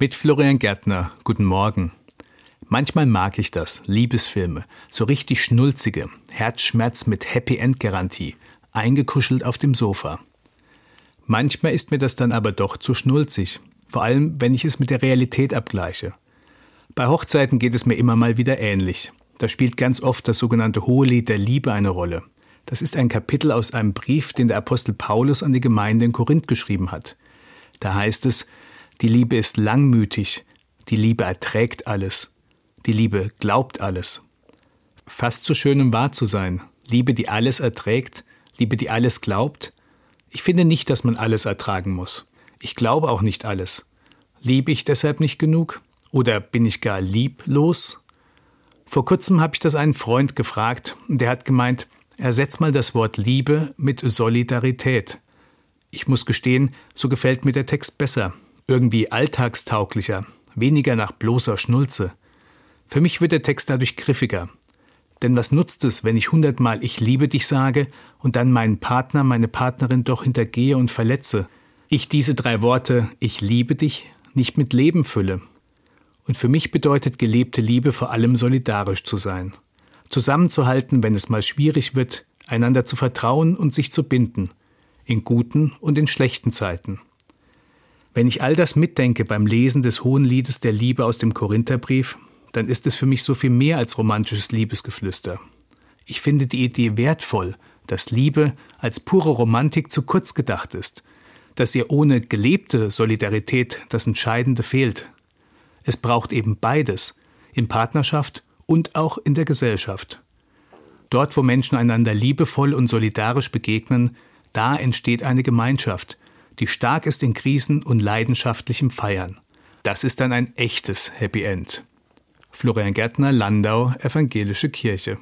Mit Florian Gärtner, guten Morgen. Manchmal mag ich das, Liebesfilme, so richtig schnulzige, Herzschmerz mit Happy End Garantie, eingekuschelt auf dem Sofa. Manchmal ist mir das dann aber doch zu schnulzig, vor allem wenn ich es mit der Realität abgleiche. Bei Hochzeiten geht es mir immer mal wieder ähnlich. Da spielt ganz oft das sogenannte Hohelied der Liebe eine Rolle. Das ist ein Kapitel aus einem Brief, den der Apostel Paulus an die Gemeinde in Korinth geschrieben hat. Da heißt es, die Liebe ist langmütig, die Liebe erträgt alles, die Liebe glaubt alles. Fast so schön, um wahr zu sein. Liebe, die alles erträgt, Liebe, die alles glaubt. Ich finde nicht, dass man alles ertragen muss. Ich glaube auch nicht alles. Liebe ich deshalb nicht genug? Oder bin ich gar lieblos? Vor kurzem habe ich das einen Freund gefragt und der hat gemeint, ersetz mal das Wort Liebe mit Solidarität. Ich muss gestehen, so gefällt mir der Text besser, irgendwie alltagstauglicher, weniger nach bloßer Schnulze. Für mich wird der Text dadurch griffiger. Denn was nutzt es, wenn ich hundertmal Ich liebe dich sage und dann meinen Partner, meine Partnerin doch hintergehe und verletze? Ich diese drei Worte Ich liebe dich nicht mit Leben fülle, und für mich bedeutet gelebte Liebe vor allem solidarisch zu sein. Zusammenzuhalten, wenn es mal schwierig wird, einander zu vertrauen und sich zu binden, in guten und in schlechten Zeiten. Wenn ich all das mitdenke beim Lesen des Hohen Liedes der Liebe aus dem Korintherbrief, dann ist es für mich so viel mehr als romantisches Liebesgeflüster. Ich finde die Idee wertvoll, dass Liebe als pure Romantik zu kurz gedacht ist, dass ihr ohne gelebte Solidarität das Entscheidende fehlt, es braucht eben beides, in Partnerschaft und auch in der Gesellschaft. Dort, wo Menschen einander liebevoll und solidarisch begegnen, da entsteht eine Gemeinschaft, die stark ist in Krisen und leidenschaftlichem Feiern. Das ist dann ein echtes Happy End. Florian Gärtner, Landau, Evangelische Kirche.